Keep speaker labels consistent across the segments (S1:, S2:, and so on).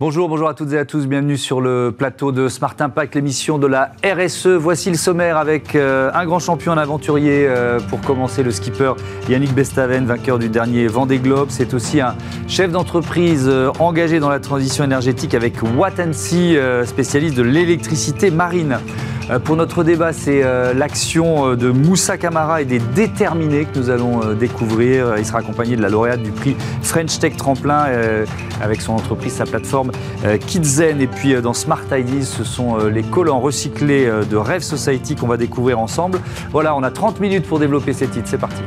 S1: Bonjour, bonjour à toutes et à tous, bienvenue sur le plateau de Smart Impact, l'émission de la RSE. Voici le sommaire avec euh, un grand champion, un aventurier euh, pour commencer, le skipper Yannick Bestaven, vainqueur du dernier Vendée Globe. C'est aussi un chef d'entreprise euh, engagé dans la transition énergétique avec Watansi, spécialiste de l'électricité marine. Pour notre débat, c'est l'action de Moussa Camara et des déterminés que nous allons découvrir. Il sera accompagné de la lauréate du prix French Tech Tremplin avec son entreprise, sa plateforme euh, Kidzen. Et puis euh, dans Smart Ideas, ce sont euh, les collants recyclés de Rêve Society qu'on va découvrir ensemble. Voilà, on a 30 minutes pour développer ces titres. C'est parti.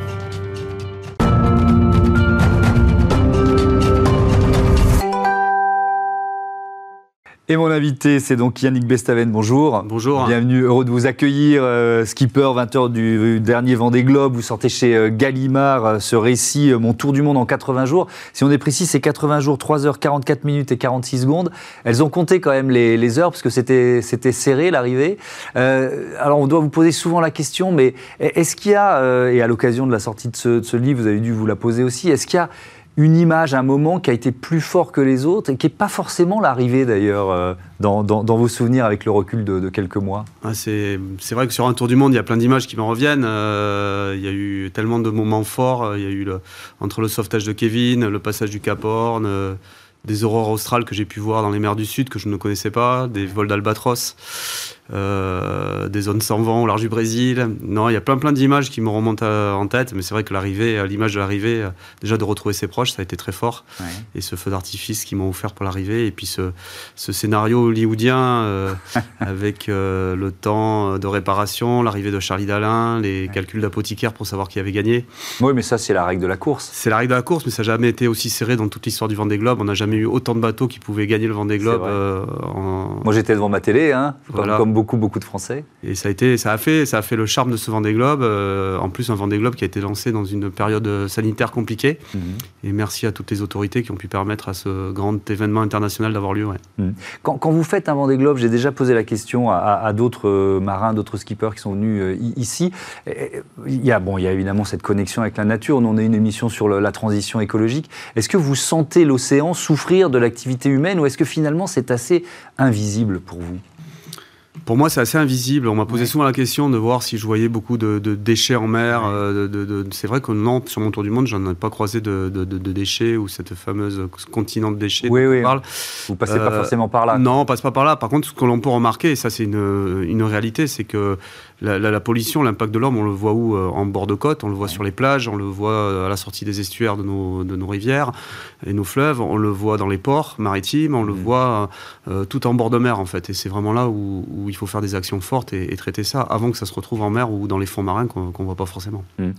S1: Et mon invité, c'est donc Yannick Bestaven. Bonjour.
S2: Bonjour.
S1: Bienvenue, heureux de vous accueillir. Euh, skipper, 20h du dernier Vendée Globe. Vous sortez chez euh, Gallimard euh, ce récit, Mon Tour du Monde en 80 jours. Si on est précis, c'est 80 jours, 3 h 44 minutes et 46 secondes. Elles ont compté quand même les, heures parce que c'était serré l'arrivée. alors on doit vous poser souvent la question, mais est-ce qu'il y a, et à l'occasion de la sortie de ce, de ce livre, vous avez dû vous la poser aussi, est-ce qu'il y a une image, un moment qui a été plus fort que les autres et qui n'est pas forcément l'arrivée d'ailleurs euh, dans, vos souvenirs avec le recul de, quelques mois
S2: ah, C'est vrai que sur un tour du monde, il y a plein d'images qui me reviennent. Euh, il y a eu tellement de moments forts. Il y a eu entre le sauvetage de Kevin, le passage du Cap Horn, euh, des aurores australes que j'ai pu voir dans les mers du Sud que je ne connaissais pas, des vols d'albatros. Euh, des zones sans vent au large du Brésil. Non, il y a plein plein d'images qui me remontent en tête, mais c'est vrai que l'arrivée, l'image de l'arrivée, euh, déjà de retrouver ses proches, ça a été très fort. Et ce feu d'artifice qu'ils m'ont offert pour l'arrivée, et puis ce, ce scénario hollywoodien euh, avec le temps de réparation, l'arrivée de Charlie Dalin, les calculs d'apothicaire pour savoir qui avait gagné.
S1: Oui, mais ça c'est la règle de la course.
S2: C'est la règle de la course, mais ça n'a jamais été aussi serré dans toute l'histoire du Vendée Globe. On n'a jamais eu autant de bateaux qui pouvaient gagner le Vendée Globe.
S1: En... Moi j'étais devant ma télé, hein, comme beaucoup, beaucoup de Français.
S2: Et ça a, été, ça a, fait, ça a fait le charme de ce Vendée Globe. Euh, en plus, un Vendée Globe qui a été lancé dans une période sanitaire compliquée. Mhm. Et merci à toutes les autorités qui ont pu permettre à ce grand événement international d'avoir lieu.
S1: Mhm. Quand, quand, vous faites un Vendée Globe, j'ai déjà posé la question à, d'autres euh, marins, d'autres skippers qui sont venus euh, ici. Il y, a, bon, il y a évidemment cette connexion avec la nature. On a une émission sur la transition écologique. Est-ce que vous sentez l'océan souffrir de l'activité humaine ou est-ce que finalement c'est assez invisible pour vous?
S2: Pour moi, c'est assez invisible. On m'a posé souvent la question de voir si je voyais beaucoup de, déchets en mer. Euh, de, c'est vrai que non, sur mon tour du monde, j'en ai pas croisé de, déchets ou cette fameuse continent de déchets
S1: oui, oui. parle. Vous passez pas euh, forcément par là.
S2: Non, on passe pas par là. Par contre, ce que l'on peut remarquer, et ça c'est une, une réalité, c'est que la, pollution, l'impact de l'homme, on le voit où euh, En bord de côte, on le voit sur les plages, on le voit euh, à la sortie des estuaires de nos, de nos rivières et nos fleuves, on le voit dans les ports maritimes, on le voit euh, tout en bord de mer en fait. Et c'est vraiment là où, il faut faire des actions fortes et, traiter ça avant que ça se retrouve en mer ou dans les fonds marins qu'on ne voit pas forcément.
S1: Mm.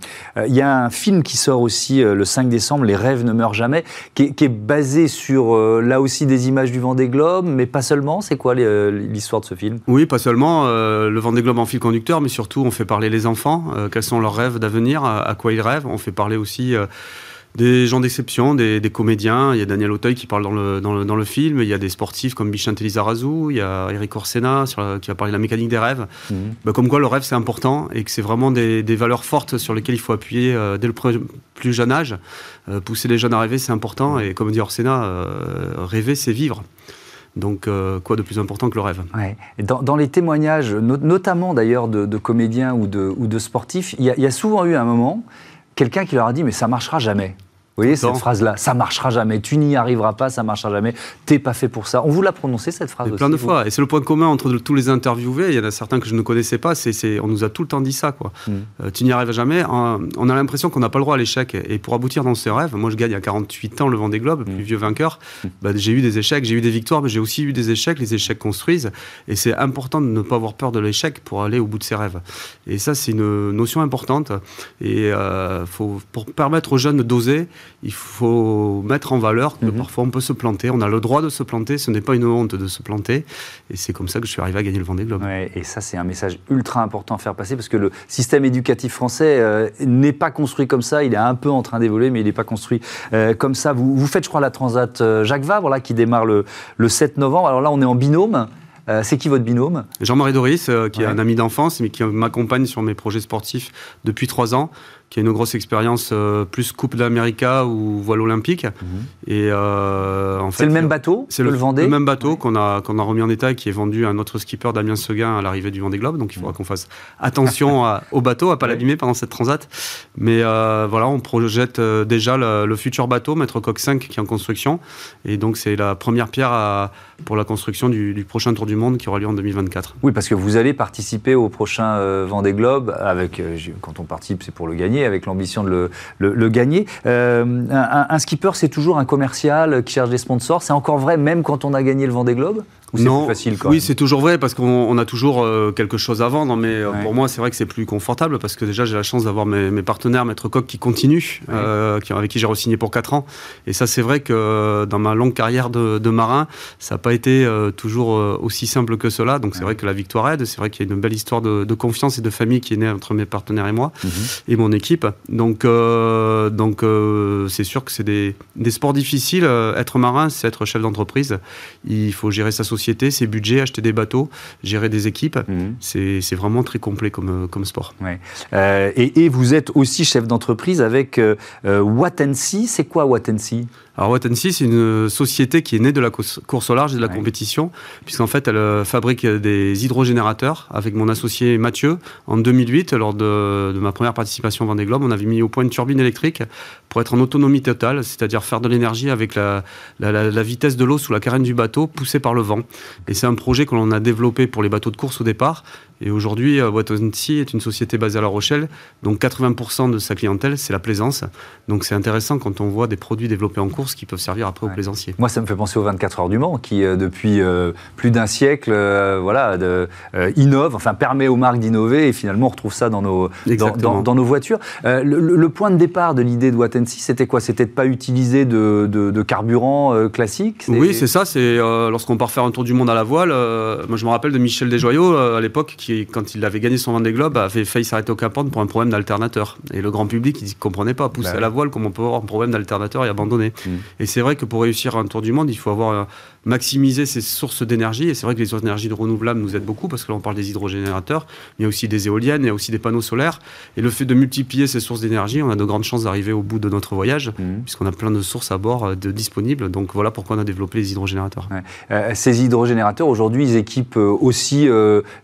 S1: Il y a un film qui sort aussi le 5 décembre, Les rêves ne meurent jamais, qui est, basé sur là aussi des images du Vendée Globe, mais pas seulement. C'est quoi l'histoire de ce film?
S2: Oui, pas seulement. le Vendée Globe en fil conducteur mais surtout on fait parler les enfants, euh, quels sont leurs rêves d'avenir, à, quoi ils rêvent. On fait parler aussi euh, des gens d'exception, des, comédiens. Il y a Daniel Auteuil qui parle dans le, dans le, film. Il y a des sportifs comme Bichante Lizarazu. Il y a Eric Orsena qui va parler de la mécanique des rêves. Mhm. Bah, comme quoi, le rêve, c'est important et que c'est vraiment des, valeurs fortes sur lesquelles il faut appuyer euh, dès le plus jeune âge. pousser les jeunes à rêver, c'est important. Et comme dit Orsena, rêver, c'est vivre. Donc, euh, quoi de plus important que le rêve?
S1: Dans, les témoignages, notamment d'ailleurs de, comédiens ou de, sportifs, il y, a souvent eu un moment, quelqu'un qui leur a dit Mais ça marchera jamais. Vous voyez cette phrase-là, ça marchera jamais, tu n'y arriveras pas, ça marchera jamais, t'es pas fait pour ça. On vous l'a prononcé cette phrase aussi,
S2: Plein de fois, et c'est le point commun entre tous les interviewés. Il y en a certains que je ne connaissais pas. C'est, on nous a tout le temps dit ça, quoi. Hmm. Euh, tu n'y arriveras jamais. On a l'impression qu'on n'a pas le droit à l'échec. Et pour aboutir dans ce rêve, moi je gagne à 48 ans le Vendée Globe, hmm. plus vieux vainqueur. Hmm. Bah, j'ai eu des échecs, j'ai eu des victoires, mais j'ai aussi eu des échecs. Les échecs construisent, et c'est important de ne pas avoir peur de l'échec pour aller au bout de ses rêves. Et ça, c'est une notion importante. Et euh, faut, pour permettre aux jeunes d'oser, il faut mettre en valeur que mhm. parfois on peut se planter. On a le droit de se planter, ce n'est pas une honte de se planter. Et c'est comme ça que je suis arrivé à gagner le Vendée Globe.
S1: Ouais, et ça, c'est un message ultra important à faire passer parce que le système éducatif français euh, n'est pas construit comme ça. Il est un peu en train d'évoluer, mais il n'est pas construit euh, comme ça. Vous, vous, faites, je crois, la Transat euh, Jacques Vabre, là, qui démarre le, le 7 novembre. Alors là, on est en binôme. c'est qui votre binôme?
S2: Jean-Marie Doris, qui est un ami d'enfance, mais qui m'accompagne sur mes projets sportifs depuis trois ans qui a une grosse expérience euh, plus Coupe d'América ou voile olympique. Mhm.
S1: Et euh, en fait, c'est le même bateau
S2: C'est le, le, le, même bateau qu'on a qu'on a remis en état et qui est vendu à un autre skipper Damien Seguin à l'arrivée du Vendée Globe. Donc il faudra mhm. qu'on fasse attention au bateau, à pas l'abîmer pendant cette transat. Mais euh, voilà, on projette déjà le, futur bateau, Maître Coq 5, qui est en construction. Et donc c'est la première pierre à, pour la construction du, prochain Tour du Monde qui aura lieu en 2024.
S1: Oui, parce que vous allez participer au prochain Vendée Globe avec quand on participe, c'est pour le gagner avec l'ambition de le, gagner. Euh, un, skipper, c'est toujours un commercial qui cherche des sponsors. C'est encore vrai même quand on a gagné le Vendée Globe
S2: non, facile oui, c'est toujours vrai parce qu'on a toujours euh, quelque chose à vendre, mais euh, pour moi, c'est vrai que c'est plus confortable parce que déjà, j'ai la chance d'avoir mes, partenaires, Maître Coq, qui continuent, euh, avec qui j'ai re-signé pour 4 ans. Et ça, c'est vrai que dans ma longue carrière de, marin, ça n'a pas été toujours aussi simple que cela. Donc, c'est vrai que la victoire aide. C'est vrai qu'il y a une belle histoire de, confiance et de famille qui est née entre mes partenaires et moi mhm. et mon équipe. Donc, donc c'est sûr que c'est des, des, sports difficiles. Être marin, c'est être chef d'entreprise. Il faut gérer sa société ses budgets, acheter des bateaux, gérer des équipes. Mhm. C'est vraiment très complet comme, comme sport.
S1: Euh, et, vous êtes aussi chef d'entreprise avec euh, euh C'est quoi Watensi?
S2: Alors Watensi, c'est une société qui est née de la course au large et de la compétition, puisqu'en fait, elle euh, fabrique des hydrogénérateurs avec mon associé Mathieu. En 2008, lors de, ma première participation au Vendée Globe, on avait mis au point une turbine électrique pour être en autonomie totale, c'est-à-dire faire de l'énergie avec la, la, vitesse de l'eau sous la carène du bateau poussée par le vent. Et c'est un projet que l'on a développé pour les bateaux de course au départ, et aujourd'hui, euh, Watonsi est une société basée à La Rochelle, donc 80% de sa clientèle, c'est la plaisance. Donc c'est intéressant quand on voit des produits développés en course qui peuvent servir après aux plaisanciers.
S1: Moi, ça me fait penser aux 24 heures du Mans, qui euh, depuis euh, plus d'un siècle, voilà, de, innove, enfin permet aux marques d'innover, et finalement on retrouve ça dans nos, dans, nos voitures. Le, point de départ de l'idée de Watensi, c'était quoi? C'était de pas utiliser de, de, carburant classique?
S2: Oui, c'est ça. C'est lorsqu'on part faire un tour du monde à la voile. moi, je me rappelle de Michel Desjoyaux à l'époque qui, quand il avait gagné son Vendée Globe, avait failli s'arrêter au Cap pour un problème d'alternateur. Et le grand public, il ne comprenait pas. Pousser bah à la voile, comment on peut avoir un problème d'alternateur et abandonner. Mm. Et c'est vrai que pour réussir un tour du monde, il faut avoir maximiser ses sources d'énergie. Et c'est vrai que les sources d'énergie renouvelables nous aident beaucoup parce que là, on parle des hydrogénérateurs, mais il y a aussi des éoliennes, il y a aussi des panneaux solaires. Et le fait de multiplier ces sources d'énergie, on a de grandes chances d'arriver au bout de notre voyage, mmh. puisqu'on a plein de sources à bord euh, de disponibles. Donc voilà pourquoi on a développé les hydrogénérateurs.
S1: Euh, ces hydrogénérateurs, aujourd'hui, ils équipent euh, aussi,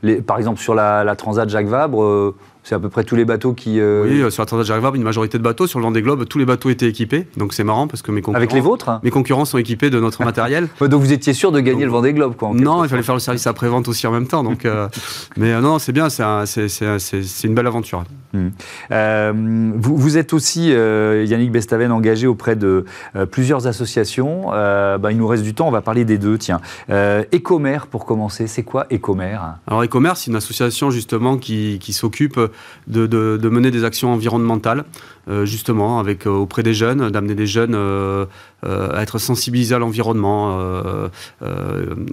S1: les, par exemple, sur la, la Transat Jacques Vabre, c'est à peu près tous les bateaux qui.
S2: Euh, oui, sur la Transat Jacques une majorité de bateaux. Sur le Vendée Globe, tous les bateaux étaient équipés. Donc c'est marrant parce que mes concurrents.
S1: Avec les vôtres
S2: Mes concurrents sont équipés de notre matériel.
S1: donc vous étiez sûr de gagner le Vendée Globe, quoi
S2: Non, il fallait faire le service après-vente aussi en même temps. Donc, euh, mais euh, non, c'est bien, c'est une belle aventure.
S1: Hmm. vous, vous, êtes aussi, Yannick Bestaven, engagé auprès de plusieurs associations. Bah, il nous reste du temps, on va parler des deux. Tiens. Ecomer, pour commencer, c'est quoi Ecomer
S2: Alors Ecomer, c'est une association justement qui, qui s'occupe de, mener des actions environnementales, euh, justement, euh, auprès des jeunes, d'amener des jeunes euh, à être sensibilisés à l'environnement,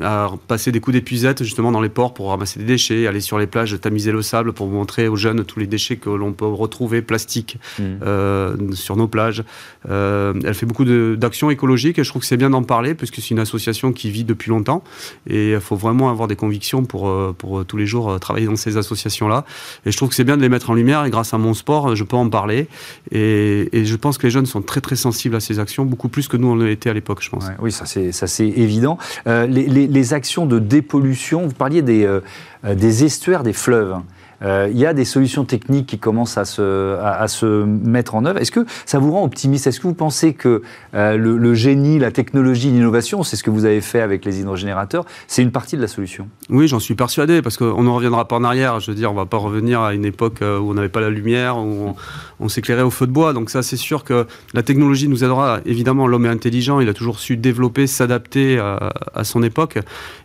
S2: à passer des coups d'épuisette justement dans les ports pour ramasser des déchets, aller sur les plages, tamiser le sable pour montrer aux jeunes tous les déchets que l'on peut retrouver plastiques mmh. sur nos plages. elle fait beaucoup d'actions écologiques et je trouve que c'est bien d'en parler puisque c'est une association qui vit depuis longtemps et il faut vraiment avoir des convictions pour, pour tous les jours travailler dans ces associations-là. Et je trouve que c'est bien de les mettre en lumière et grâce à mon sport, je peux en parler. Et, je pense que les jeunes sont très très sensibles à ces actions, beaucoup plus que nous on été à l'époque, je pense.
S1: oui, ça c'est évident. Euh, les, actions de dépollution, vous parliez des, euh, des estuaires des fleuves. Euh, il y a des solutions techniques qui commencent à se, à, se mettre en œuvre. Est-ce que ça vous rend optimiste? Est-ce que vous pensez que euh, le, génie, la technologie, l'innovation, c'est ce que vous avez fait avec les hydrogénérateurs, c'est une partie de la solution?
S2: Oui, j'en suis persuadé, parce qu'on ne reviendra pas en arrière. Je veux dire, on ne va pas revenir à une époque euh, où on n'avait pas la lumière, où on, s'éclairait au feu de bois. Donc ça, c'est sûr que la technologie nous aidera. Évidemment, l'homme est intelligent, il a toujours su développer, s'adapter à, son époque.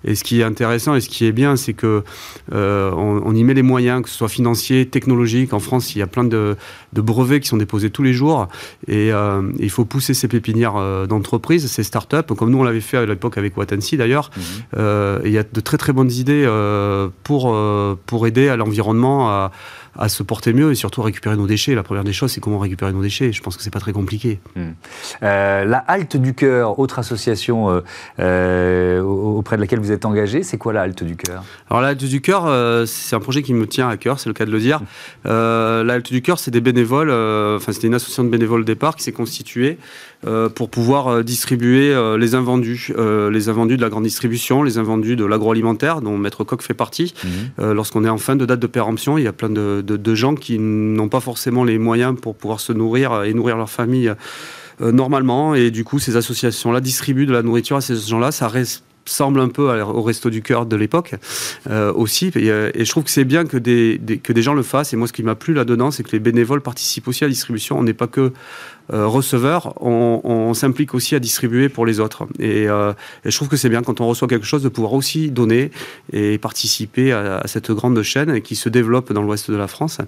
S2: Et ce qui est intéressant et ce qui est bien, c'est que on y met les moyens que ce soit financier, technologique. En France, il y a plein de, brevets qui sont déposés tous les jours. Et euh, il faut pousser ces pépinières euh, d'entreprise, ces startups, comme nous on l'avait fait à l'époque avec Watansi d'ailleurs. Mhm. Euh, il y a de très très bonnes idées pour, pour aider à l'environnement à à se porter mieux et surtout à récupérer nos déchets. La première des choses, c'est comment récupérer nos déchets. Je pense que c'est pas très compliqué.
S1: Hmm. La Halte du Cœur, autre association auprès de laquelle vous êtes engagé, c'est quoi la Halte du Cœur?
S2: Alors la Halte du Cœur, c'est un projet qui me tient à cœur, c'est le cas de le dire. la Halte du Cœur, c'est des bénévoles, enfin c'était une association de bénévoles au départ qui s'est constituée pour pouvoir distribuer les invendus, les invendus de la grande distribution, les invendus de l'agroalimentaire, dont Maître Coq fait partie. Mmh. Lorsqu'on est en fin de date de péremption, il y a plein de, de gens qui n'ont pas forcément les moyens pour pouvoir se nourrir et nourrir leur famille euh, normalement. Et du coup, ces associations-là distribuent de la nourriture à ces gens-là. Ça ressemble un peu au resto du cœur de l'époque euh, aussi. Euh, et, je trouve que c'est bien que des, que des gens le fassent. Et moi, ce qui m'a plu là-dedans, c'est que les bénévoles participent aussi à la distribution. On n'est pas que receveur, on, s'implique aussi à distribuer pour les autres. Euh, et, je trouve que c'est bien quand on reçoit quelque chose de pouvoir aussi donner et participer à, cette grande chaîne qui se développe dans l'ouest de la France.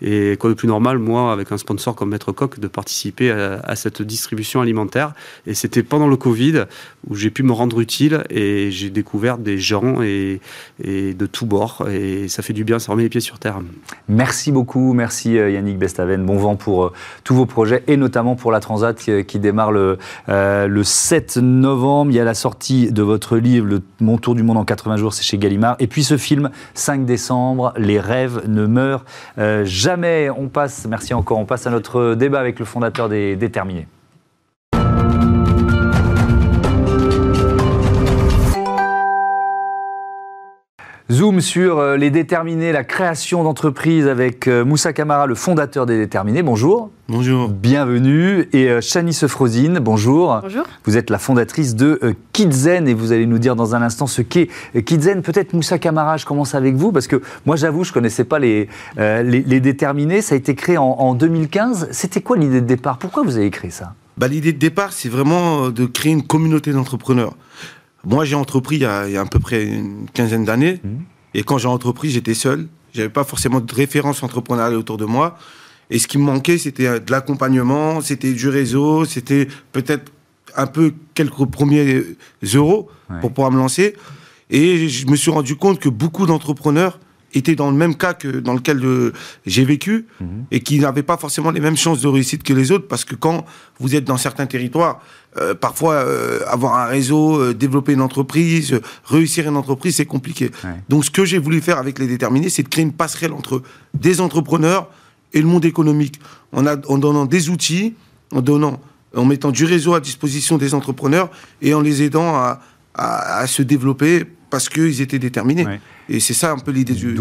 S2: Et quoi de plus normal, moi, avec un sponsor comme Maître Coq, de participer à, cette distribution alimentaire. Et c'était pendant le Covid où j'ai pu me rendre utile et j'ai découvert des gens et, et de tous bords. Et ça fait du bien, ça remet les pieds sur terre.
S1: Merci beaucoup, merci euh, Yannick Bestaven. Bon vent pour tous vos projets et notamment pour la Transat qui, démarre le, euh, le 7 novembre. Il y a la sortie de votre livre, Mon Tour du Monde en 80 jours, c'est chez Gallimard. Et puis ce film, 5 décembre, Les rêves ne meurent euh, jamais. On passe, merci encore, on passe à notre débat avec le fondateur des Déterminés. Zoom sur euh, les déterminés, la création d'entreprises avec euh, Moussa Kamara, le fondateur des déterminés. Bonjour.
S3: Bonjour.
S1: Bienvenue. Et euh, Chani Sefrosine, bonjour.
S4: Bonjour.
S1: Vous êtes la fondatrice de Kidzen et vous allez nous dire dans un instant ce qu'est Kidzen. Peut-être Moussa Kamara, je commence avec vous parce que moi j'avoue, je ne connaissais pas les, les, déterminés. Ça a été créé en, 2015. C'était quoi l'idée de départ? Pourquoi vous avez créé ça?
S3: Bah, L'idée de départ, c'est vraiment de créer une communauté d'entrepreneurs. Moi, j'ai entrepris il y, a, à peu près une quinzaine d'années. Mmh. Et quand j'ai entrepris, j'étais seul. J'avais pas forcément de référence entrepreneuriale autour de moi. Et ce qui me manquait, c'était euh, de l'accompagnement, c'était du réseau, c'était peut-être un peu quelques premiers euros pour pouvoir me lancer. Et je me suis rendu compte que beaucoup d'entrepreneurs étaient dans le même cas que dans lequel euh, j'ai vécu mhm. et qui n'avaient pas forcément les mêmes chances de réussite que les autres parce que quand vous êtes dans certains territoires, euh, parfois euh, avoir un réseau, développer une entreprise, réussir une entreprise, c'est compliqué. Donc ce que j'ai voulu faire avec les déterminés, c'est de créer une passerelle entre des entrepreneurs et le monde économique en, a, en donnant des outils, en donnant, en mettant du réseau à disposition des entrepreneurs et en les aidant à, à, se développer parce qu'ils étaient déterminés. Et c'est ça un peu l'idée du.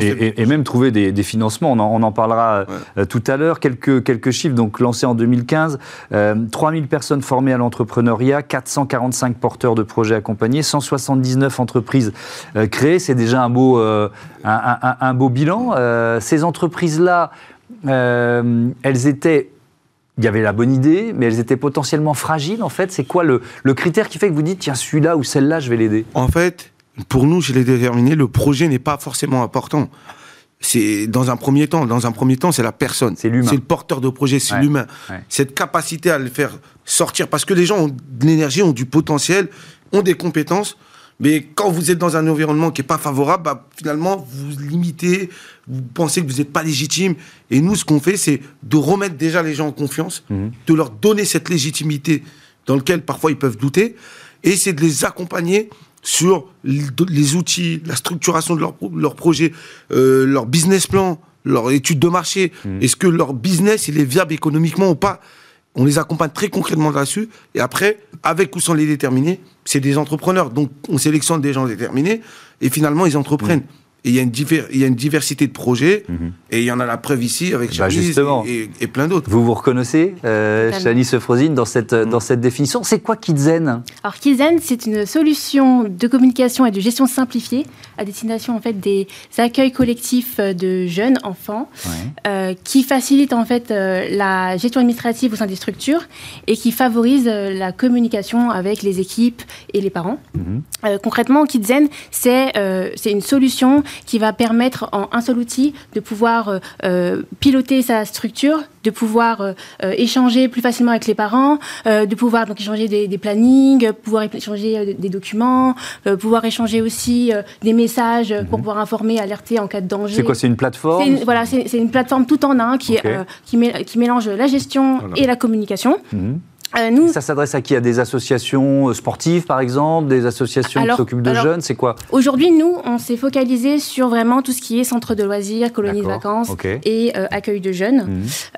S1: et, même trouver des, financements, on en, parlera euh, tout à l'heure. Quelques, quelques chiffres, donc lancés en 2015, euh, 3000 personnes formées à l'entrepreneuriat, 445 porteurs de projets accompagnés, 179 entreprises euh, créées. C'est déjà un beau, euh, un, un, beau bilan. ces entreprises-là, elles étaient il y avait la bonne idée, mais elles étaient potentiellement fragiles, en fait. C'est quoi le, le, critère qui fait que vous dites, tiens, celui-là ou celle-là, je vais l'aider?
S3: En fait, pour nous, je l'ai déterminé, le projet n'est pas forcément important. C'est dans un premier temps, dans un premier temps, c'est la personne.
S1: C'est l'humain.
S3: C'est le porteur de projet, c'est l'humain. Cette capacité à le faire sortir, parce que les gens ont de l'énergie, ont du potentiel, ont des compétences. Mais quand vous êtes dans un environnement qui n'est pas favorable, bah, finalement, vous limitez, vous pensez que vous n'êtes pas légitime. Et nous, ce qu'on fait, c'est de remettre déjà les gens en confiance, mhm. de leur donner cette légitimité dans laquelle parfois ils peuvent douter, et c'est de les accompagner sur les outils, la structuration de leur, leur projet, euh, leur business plan, leur étude de marché. Mhm. Est-ce que leur business il est viable économiquement ou pas? On les accompagne très concrètement là-dessus. Et après, avec ou sans les déterminer, c'est des entrepreneurs. Donc, on sélectionne des gens déterminés et finalement, ils entreprennent. Et il y, a une il y a une diversité de projets, mhm. et il y en a la preuve ici avec bah et, et, plein d'autres.
S1: Vous vous reconnaissez, euh, Chalice Frosine, dans cette, mm. dans cette définition. C'est quoi Kidzen?
S4: Alors Kidzen, c'est une solution de communication et de gestion simplifiée à destination en fait des accueils collectifs de jeunes enfants, euh, qui facilite en fait euh, la gestion administrative au sein des structures et qui favorise euh, la communication avec les équipes et les parents. Mhm. concrètement, Kidzen, c'est c'est une solution qui va permettre en un seul outil de pouvoir piloter sa structure, de pouvoir échanger plus facilement avec les parents, de pouvoir donc échanger des, des plannings, pouvoir échanger des documents, pouvoir échanger aussi des messages pour mhm. pouvoir informer, alerter en cas de danger.
S1: C'est quoi C'est une plateforme
S4: Voilà, c'est une plateforme tout en un qui, qui, qui, mélange la gestion et la communication. Mhm.
S1: Euh, nous, ça s'adresse à qui? À des associations euh, sportives, par exemple Des associations qui s'occupent de jeunes? C'est quoi?
S4: Aujourd'hui, nous, on s'est focalisé sur vraiment tout ce qui est centre de loisirs, colonies de vacances et euh, accueil de jeunes.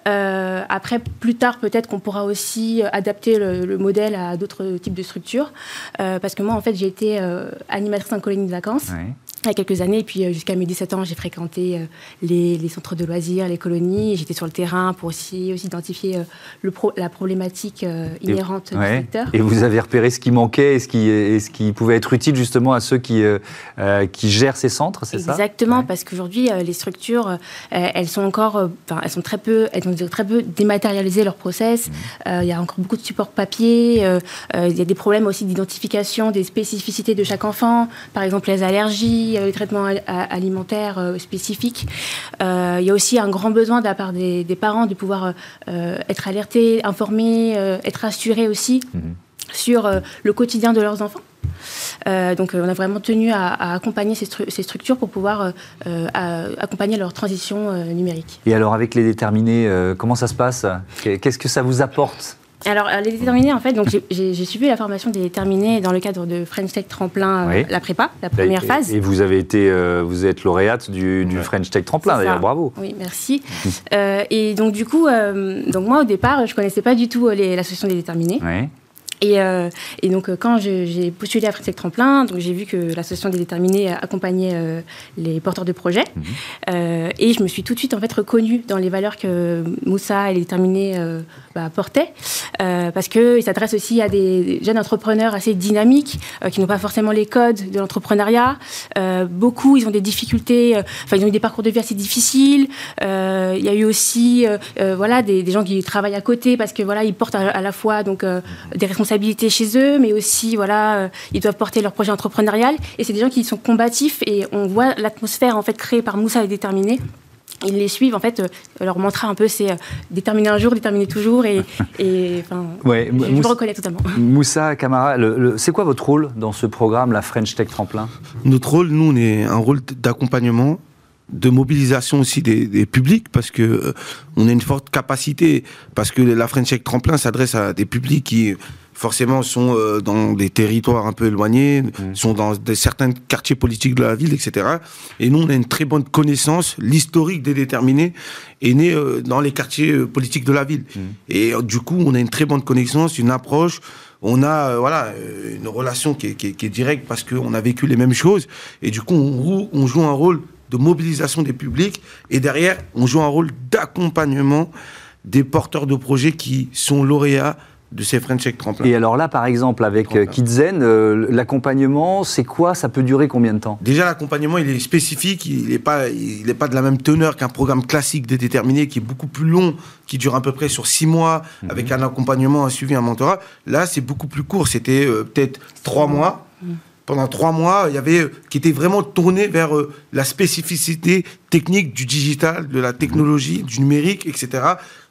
S4: Mhm. après, plus tard, peut-être qu'on pourra aussi adapter le, modèle à d'autres types de structures. parce que moi, en fait, j'ai été animatrice en colonie de vacances il y a quelques années. Et puis euh, jusqu'à mes 17 ans, j'ai fréquenté euh, les, centres de loisirs, les colonies. J'étais sur le terrain pour aussi, aussi identifier euh, la problématique inhérente du secteur.
S1: Et vous avez repéré ce qui manquait et ce qui, ce qui pouvait être utile justement à ceux qui, qui gèrent ces centres, c'est
S4: ça? Exactement, parce qu'aujourd'hui, les structures, elles sont encore, elles sont très peu, elles ont très peu dématérialisé leur process. Mmh. il y a encore beaucoup de supports papier. il y a des problèmes aussi d'identification des spécificités de chaque enfant, par exemple les allergies il y a les traitements alimentaires euh, spécifiques. Euh, il y a aussi un grand besoin de la part des, parents de pouvoir euh, être alertés, informés, être assurés aussi mhm. sur le quotidien de leurs enfants. donc, on a vraiment tenu à, accompagner ces, ces, structures pour pouvoir accompagner leur transition numérique.
S1: Et alors, avec les déterminés, comment ça se passe? Qu'est-ce que ça vous apporte?
S4: Alors, les déterminés, en fait, donc j'ai suivi la formation des déterminés dans le cadre de French Tech Tremplin, euh, la prépa, la première phase.
S1: Et vous avez été, euh, vous êtes lauréate du, French Tech Tremplin, d'ailleurs, bravo.
S4: Oui, merci. Euh, et donc, du coup, donc moi, au départ, je connaissais pas du tout l'association des déterminés. Euh, et, donc, euh, quand j'ai postulé à Frédéric Tremplin, j'ai vu que l'association des déterminés accompagnait euh, les porteurs de projets. Mhm. et je me suis tout de suite en fait reconnue dans les valeurs que Moussa et les déterminés bah, portaient, parce qu'ils s'adressent aussi à des jeunes entrepreneurs assez dynamiques, qui n'ont pas forcément les codes de l'entrepreneuriat. beaucoup, ils ont des difficultés, enfin, ils ont eu des parcours de vie assez difficiles. Il y a eu aussi, voilà, des, gens qui travaillent à côté parce que voilà, ils portent à, à la fois donc des responsabilités chez eux, mais aussi, voilà, euh, ils doivent porter leur projet entrepreneurial. Et c'est des gens qui sont combatifs et on voit l'atmosphère en fait créée par Moussa et déterminée ils les suivent. En fait, euh, leur mantra un peu, c'est euh, déterminer un jour, déterminer toujours. Et, ouais, je, me reconnais totalement.
S1: Moussa Camara, c'est quoi votre rôle dans ce programme, la French Tech Tremplin?
S3: Notre rôle, nous, on est un rôle d'accompagnement de mobilisation aussi des, publics parce que on a une forte capacité parce que la French Tech Tremplin s'adresse à des publics qui forcément sont euh, dans des territoires un peu éloignés, mmh. sont dans des, certains quartiers politiques de la ville, etc. Et nous, on a une très bonne connaissance, l'historique des déterminés est né euh, dans les quartiers euh, politiques de la ville. Mmh. Et du coup, on a une très bonne connaissance, une approche. On a voilà une relation qui est, directe parce qu'on a vécu les mêmes choses. Et du coup, on, on joue un rôle de mobilisation des publics. Et derrière, on joue un rôle d'accompagnement des porteurs de projets qui sont lauréats de ces French Tech Tremplin.
S1: Et alors là, par exemple, avec euh, Kidzen, euh, l'accompagnement, c'est quoi? Ça peut durer combien de temps?
S3: Déjà, l'accompagnement, il est spécifique, il n'est pas, il pas de la même teneur qu'un programme classique déterminé qui est beaucoup plus long, qui dure à peu près sur six mois, mhm. avec un accompagnement, un suivi, un mentorat. Là, c'est beaucoup plus court, c'était euh, peut-être trois mois. Mhm. Pendant trois mois, il y avait qui était vraiment tourné vers la spécificité technique du digital, de la technologie, du numérique, etc.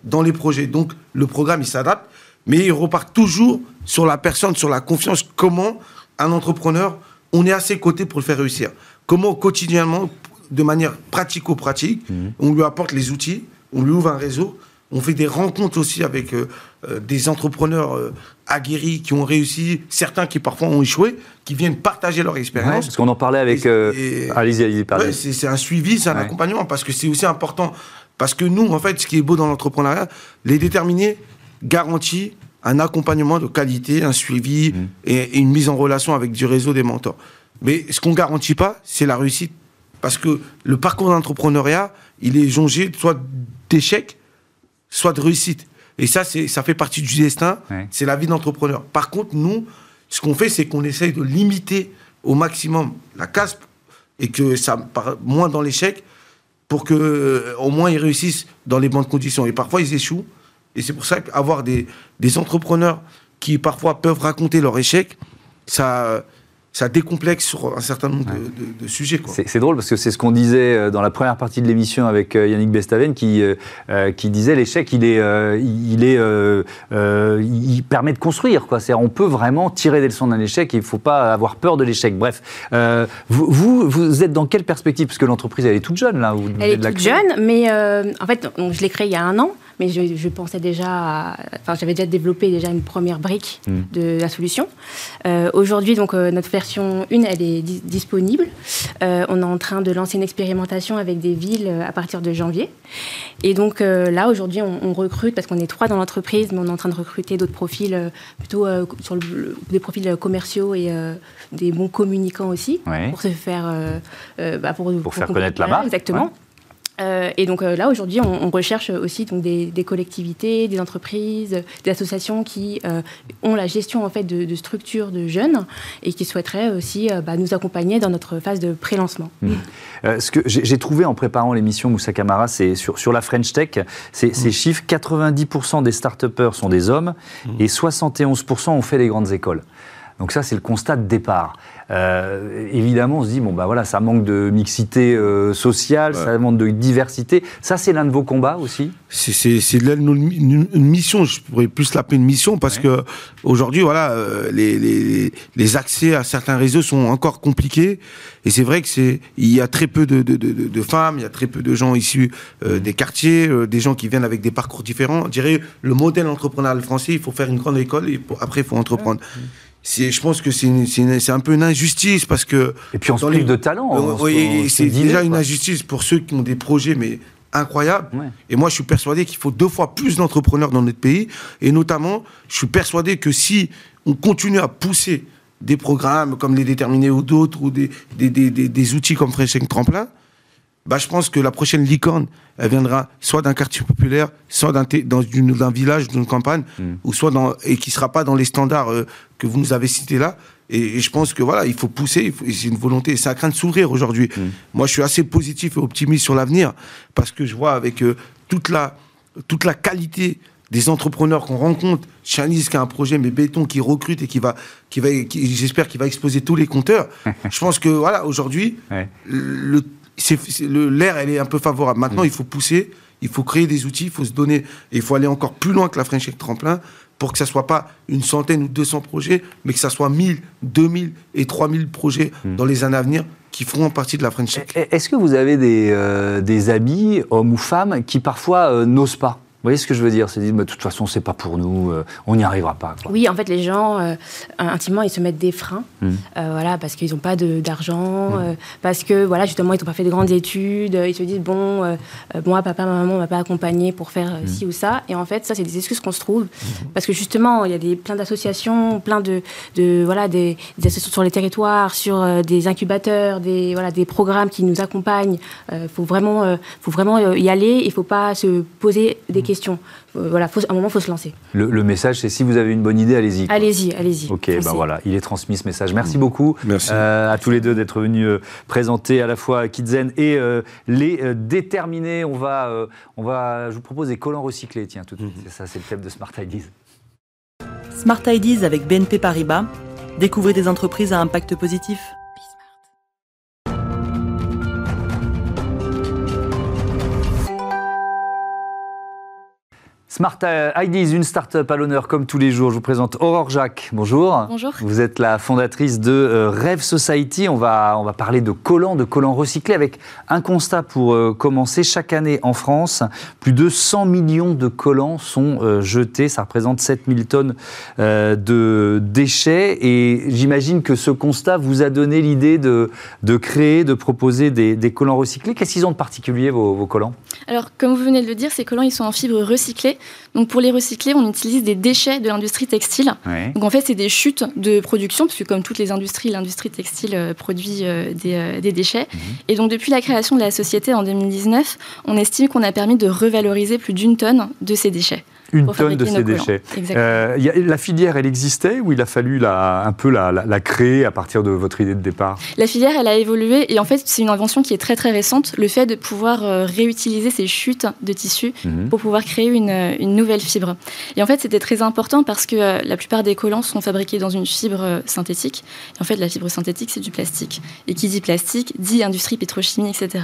S3: dans les projets. Donc, le programme, il s'adapte mais il repart toujours sur la personne, sur la confiance. Comment un entrepreneur, on est à ses côtés pour le faire réussir? Comment quotidiennement, de manière pratico-pratique, mhm. on lui apporte les outils, on lui ouvre un réseau, on fait des rencontres aussi avec euh, euh, des entrepreneurs euh, aguerris qui ont réussi, certains qui parfois ont échoué, qui viennent partager leur expérience.
S1: parce qu'on en parlait avec. allez-y, allez-y,
S3: c'est un suivi, c'est un accompagnement, parce que c'est aussi important. Parce que nous, en fait, ce qui est beau dans l'entrepreneuriat, les déterminés, garantit un accompagnement de qualité, un suivi mmh. et, une mise en relation avec du réseau des mentors. Mais ce qu'on garantit pas, c'est la réussite. Parce que le parcours d'entrepreneuriat, il est jongé soit d'échecs, soit de réussite. Et ça, ça fait partie du destin. C'est la vie d'entrepreneur. Par contre, nous, ce qu'on fait, c'est qu'on essaye de limiter au maximum la casse et que ça part moins dans l'échec pour que euh, au moins ils réussissent dans les bonnes conditions. Et parfois, ils échouent. Et c'est pour ça qu'avoir des, des entrepreneurs qui parfois peuvent raconter leur échec, ça, ça décomplexe sur un certain nombre de, sujets.
S1: C'est drôle parce que c'est ce qu'on disait euh, dans la première partie de l'émission avec euh, Yannick Bestaven qui, euh, qui disait l'échec, il, est, il, est, il permet de construire. Quoi. On peut vraiment tirer des leçons d'un échec et il ne faut pas avoir peur de l'échec. Bref, vous, vous, êtes dans quelle perspective? Parce que l'entreprise, elle est toute jeune là.
S4: elle est toute jeune, mais en fait, je l'ai créée il y a un an mais je, pensais déjà, enfin j'avais déjà développé déjà une première brique hmm. de la solution. Euh, aujourd'hui, donc euh, notre version 1, elle est disponible. Euh, on est en train de lancer une expérimentation avec des villes à partir de janvier. Et donc là, aujourd'hui, on, recrute parce qu'on est trois dans l'entreprise, mais on est en train de recruter d'autres profils plutôt sur des profils commerciaux et des bons communicants aussi pour se faire,
S1: bah, pour, faire connaître la marque.
S4: Exactement. Euh, et donc euh, là, aujourd'hui, on, recherche aussi donc, des, collectivités, des entreprises, des associations qui euh, ont la gestion en fait, de, structures de jeunes et qui souhaiteraient aussi bah, nous accompagner dans notre phase de pré-lancement.
S1: Mmh. ce que j'ai trouvé en préparant l'émission Moussa Camara, c'est sur, sur, la French Tech, ces mmh. chiffres, 90% des start sont des hommes mmh. et 71% ont fait les grandes écoles. Donc ça, c'est le constat de départ. Euh, évidemment, on se dit, bon, bah voilà, ça manque de mixité euh, sociale, ça manque de diversité. Ça, c'est l'un de vos combats aussi?
S3: C'est une, mission, je pourrais plus l'appeler une mission, parce que aujourd'hui, voilà, euh, les, les, les, accès à certains réseaux sont encore compliqués. Et c'est vrai que c'est, il y a très peu de, de, de, de, femmes, il y a très peu de gens issus des quartiers, des gens qui viennent avec des parcours différents. Je dirais, le modèle entrepreneurial français, il faut faire une grande école et après, il faut entreprendre je pense que c'est un peu une injustice parce que.
S1: Et puis on se prive de talent.
S3: Euh, oui, c'est déjà une injustice pour ceux qui ont des projets, mais incroyables. Et moi, je suis persuadé qu'il faut deux fois plus d'entrepreneurs dans notre pays. Et notamment, je suis persuadé que si on continue à pousser des programmes comme les déterminés ou d'autres, ou des, des, des, des, outils comme Fresh Tremplin, bah, je pense que la prochaine licorne, elle viendra soit d'un quartier populaire, soit d'un d'un village, d'une campagne, hmm. ou soit dans et qui sera pas dans les standards euh, que vous nous avez cités là. Et, je pense que voilà, il faut pousser, c'est une volonté, c'est un train de s'ouvrir aujourd'hui. Hmm. Moi, je suis assez positif et optimiste sur l'avenir parce que je vois avec euh, toute la toute la qualité des entrepreneurs qu'on rencontre, Chanis qui a un projet mais béton qui recrute et qui va, qui va, j'espère qu'il va exposer tous les compteurs. je pense que voilà, aujourd'hui, le l'air, elle est un peu favorable. Maintenant, mm. il faut pousser, il faut créer des outils, il faut se donner, et il faut aller encore plus loin que la French Tech Tremplin pour que ça soit pas une centaine ou 200 projets, mais que ça soit 1000, 2000 et 3000 projets mm. dans les années à venir qui feront partie de la French Tech.
S1: Est-ce que vous avez des, euh, des amis, hommes ou femmes, qui parfois euh, n'osent pas? Vous voyez ce que je veux dire? C'est dire, de toute façon, c'est pas pour nous, euh, on n'y arrivera pas.
S4: Oui, en fait, les gens, euh, intimement, ils se mettent des freins, hmm. euh, voilà, parce qu'ils n'ont pas d'argent, hmm. parce que, voilà, justement, ils n'ont pas fait de grandes études, ils se disent, bon, moi, papa, ma maman ne m'a pas accompagné pour faire hmm. ci ou ça. Et en fait, ça, c'est des excuses qu'on se trouve, parce que justement, il y a des, plein d'associations, plein de, de, voilà, des, associations sur les territoires, sur des incubateurs, des, voilà, des programmes qui nous accompagnent. Il faut vraiment, faut vraiment y aller, il ne faut pas se poser des questions question. Euh, voilà, à un moment, il faut se lancer.
S1: Le, message, c'est si vous avez une bonne idée, allez-y.
S4: Allez-y, allez-y.
S1: Ok, ben voilà, il est transmis ce message. Merci beaucoup
S3: Merci.
S1: Euh, à tous les deux d'être venus euh, présenter à la fois Kidzen et les déterminés. On va, on va, je vous propose des collants recyclés, tiens, tout de suite. Mhm. C'est ça, c'est le thème de Smart Ideas.
S5: Smart Ideas avec BNP Paribas. Découvrez des entreprises à impact positif.
S1: Smart Ideas, une start-up à l'honneur comme tous les jours. Je vous présente Aurore Jacques. Bonjour.
S6: Bonjour.
S1: Vous êtes la fondatrice de euh, Rêve Society. On va, on va parler de collants, de collants recyclés avec un constat pour euh, commencer. Chaque année en France, plus de 100 millions de collants sont euh, jetés. Ça représente 7000 tonnes de déchets. Et j'imagine que ce constat vous a donné l'idée de, de créer, de proposer des, collants recyclés. Qu'est-ce qu'ils ont de particulier, vos, vos collants?
S6: Alors, comme vous venez de le dire, ces collants, ils sont en fibre recyclée. Donc pour les recycler, on utilise des déchets de l'industrie textile. Donc en fait, c'est des chutes de production, parce que comme toutes les industries, l'industrie textile euh, produit euh, euh, des, déchets. Mhm. Et donc depuis la création de la société en 2019, on estime qu'on a permis de revaloriser plus d'une tonne de ces déchets.
S1: Une tonne de ces déchets. Euh, la filière, elle existait ou il a fallu la, un peu la, la, créer à partir de votre idée de départ?
S6: La filière, elle a évolué et en fait, c'est une invention qui est très très récente, le fait de pouvoir euh, réutiliser ces chutes de tissu mhm. pour pouvoir créer une, une, nouvelle fibre. Et en fait, c'était très important parce que euh, la plupart des collants sont fabriqués dans une fibre synthétique. Et en fait, la fibre synthétique, c'est du plastique. Et qui dit plastique, dit industrie pétrochimie, etc.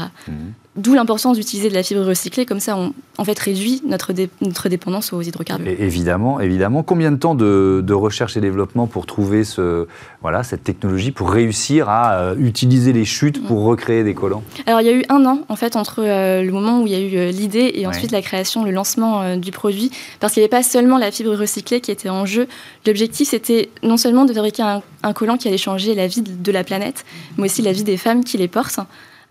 S6: D'où l'importance d'utiliser de la fibre recyclée, comme ça on en fait réduit notre, notre dépendance aux hydrocarbures.
S1: évidemment, évidemment. Combien de temps de, recherche et développement pour trouver ce, voilà, cette technologie, pour réussir à euh, utiliser les chutes pour recréer des collants?
S6: Alors il y a eu un an en fait entre euh, le moment où il y a eu euh, l'idée et ensuite la création, le lancement du produit, parce qu'il n'y avait pas seulement la fibre recyclée qui était en jeu. L'objectif c'était non seulement de fabriquer un, un collant qui allait changer la vie de la planète, mais aussi la vie des femmes qui les portent.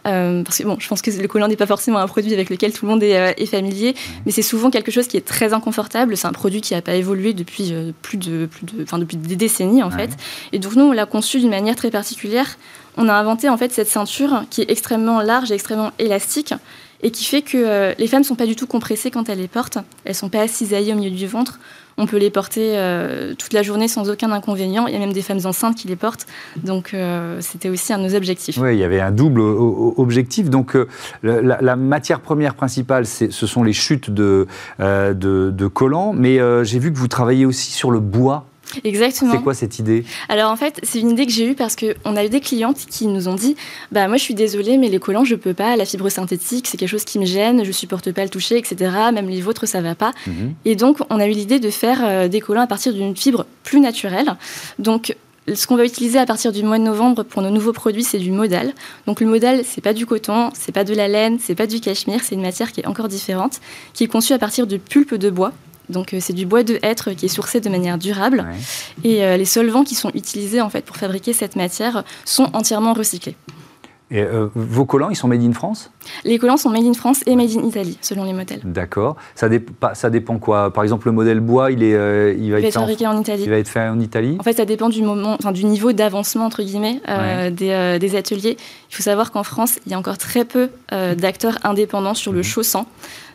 S6: Euh, parce que bon, je pense que le collant n'est pas forcément un produit avec lequel tout le monde est, euh, familier, mais c'est souvent quelque chose qui est très inconfortable. C'est un produit qui n'a pas évolué depuis euh, plus de, plus de, enfin depuis des décennies en fait. Et donc nous, on l'a conçu d'une manière très particulière. On a inventé en fait cette ceinture qui est extrêmement large et extrêmement élastique et qui fait que les femmes ne sont pas du tout compressées quand elles les portent. Elles sont pas cisaillées au milieu du ventre on peut les porter euh, toute la journée sans aucun inconvénient. Il y a même des femmes enceintes qui les portent. Donc, euh, c'était aussi un de nos objectifs.
S1: Oui, il y avait un double objectif. Donc, euh, la, matière première principale, ce sont les chutes de, de, de collants. Mais j'ai vu que vous travaillez aussi sur le bois
S6: Exactement.
S1: C'est quoi cette idée?
S6: Alors en fait, c'est une idée que j'ai eue parce qu'on a eu des clientes qui nous ont dit Bah, moi je suis désolée, mais les collants, je peux pas. La fibre synthétique, c'est quelque chose qui me gêne, je supporte pas le toucher, etc. Même les vôtres, ça va pas. Mhm. Et donc, on a eu l'idée de faire euh, des collants à partir d'une fibre plus naturelle. Donc, ce qu'on va utiliser à partir du mois de novembre pour nos nouveaux produits, c'est du modal. Donc le modal, c'est pas du coton, c'est pas de la laine, c'est pas du cachemire, c'est une matière qui est encore différente, qui est conçue à partir de pulpe de bois. Donc euh, c'est du bois de hêtre qui est sourcé de manière durable. Et euh, les solvants qui sont utilisés en fait pour fabriquer cette matière sont entièrement recyclés.
S1: Et euh, vos collants, ils sont made in France?
S6: Les collants sont made in France et made in Italie, selon les modèles.
S1: D'accord. Ça, ça, dépend quoi? Par exemple, le modèle bois, il, est,
S6: il va, être, fabriqué en, Italie.
S1: Il va être fait en Italie?
S6: En fait, ça dépend du, moment, du niveau d'avancement, entre guillemets, des, des, ateliers. Il faut savoir qu'en France, il y a encore très peu d'acteurs indépendants sur le mhm.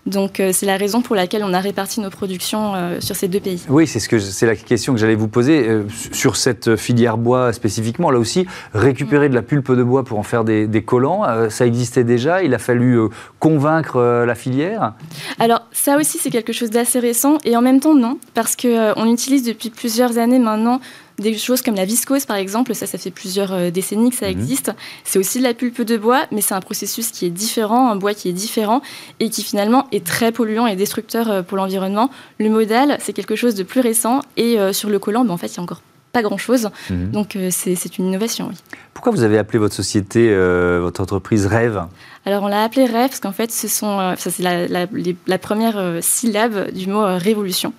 S6: Donc euh, c'est la raison pour laquelle on a réparti nos productions euh, sur ces deux pays.
S1: Oui, c'est ce que c'est la question que j'allais vous poser euh, sur cette filière bois spécifiquement. Là aussi, récupérer de la pulpe de bois pour en faire des, collants, ça existait déjà. Il a fallu convaincre la filière.
S6: Alors ça aussi, c'est quelque chose d'assez récent et en même temps non, parce que on utilise depuis plusieurs années maintenant des choses comme la viscose, par exemple, ça, ça fait plusieurs euh, décennies que ça mhm. existe. C'est aussi de la pulpe de bois, mais c'est un processus qui est différent, un bois qui est différent et qui finalement est très polluant et destructeur euh, pour l'environnement. Le modèle, c'est quelque chose de plus récent et euh, sur le collant, ben, en fait, il y a encore pas grand-chose. Mhm. Donc c'est une innovation, oui.
S1: Pourquoi vous avez appelé votre société, votre entreprise Rêve?
S6: Alors on l'a appelé Rêve parce qu'en fait, ce sont, c'est la, la, première syllabe du mot révolution.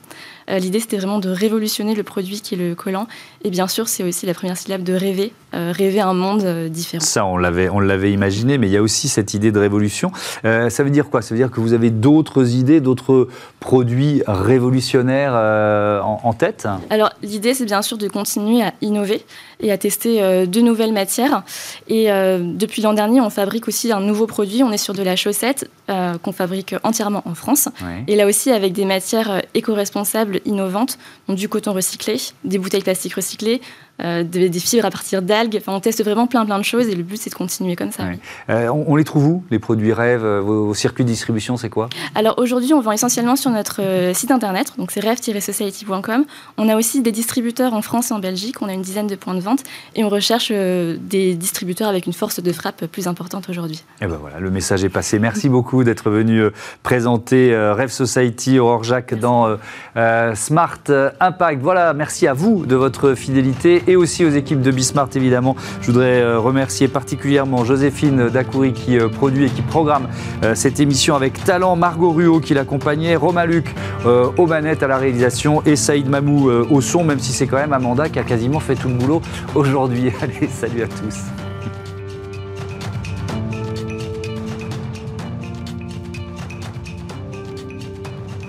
S6: Euh, l'idée, c'était vraiment de révolutionner le produit qui est le collant. Et bien sûr, c'est aussi la première syllabe de rêver, euh, rêver un monde euh, différent.
S1: Ça, on l'avait, on l'avait imaginé, mais il y a aussi cette idée de révolution. ça veut dire quoi? Ça veut dire que vous avez d'autres idées, d'autres produits révolutionnaires en, en, tête?
S6: Alors, l'idée, c'est bien sûr de continuer à innover et à tester de nouvelles matières. Et depuis l'an dernier, on fabrique aussi un nouveau produit. On est sur de la chaussette qu'on fabrique entièrement en France. Et là aussi, avec des matières éco-responsables innovantes, donc du coton recyclé, des bouteilles plastiques recyclées, euh, des, fibres à partir d'algues. Enfin, on teste vraiment plein plein de choses et le but c'est de continuer comme ça.
S1: Euh, on, les trouve où les produits rêves euh, vos, circuits de distribution c'est quoi?
S6: Alors aujourd'hui on vend essentiellement sur notre site internet, donc c'est rêve-society.com. On a aussi des distributeurs en France et en Belgique, on a une dizaine de points de vente et on recherche des distributeurs avec une force de frappe plus importante aujourd'hui.
S1: Et ben voilà, le message est passé. Merci beaucoup d'être venu présenter Rêve Society Aurore Jacques dans Smart Impact. Voilà, merci à vous de votre fidélité et aussi aux équipes de Bismart évidemment. Je voudrais euh, remercier particulièrement Joséphine Dacoury qui euh, produit et qui programme euh, cette émission avec talent, Margot Ruot qui l'accompagnait, Romain Luc aux manettes à la réalisation et Saïd Mamou au son, même si c'est quand même Amanda qui a quasiment fait tout le boulot aujourd'hui. Allez, salut à tous.